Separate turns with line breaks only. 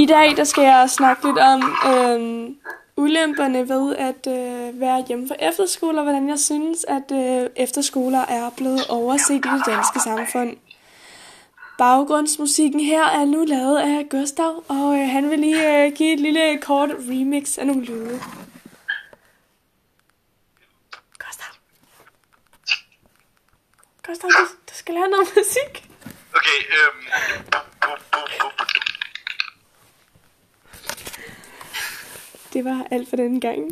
I dag der skal jeg snakke lidt om øh, ulemperne ved at øh, være hjemme for efterskoler, hvordan jeg synes, at øh, efterskoler er blevet overset i det danske samfund. Baggrundsmusikken her er nu lavet af Gustav, og øh, han vil lige øh, give et lille kort remix af nogle lyde. Gustav. Gustav, du, du skal lære noget musik.
Okay, øhm...
Det var alt for denne gang.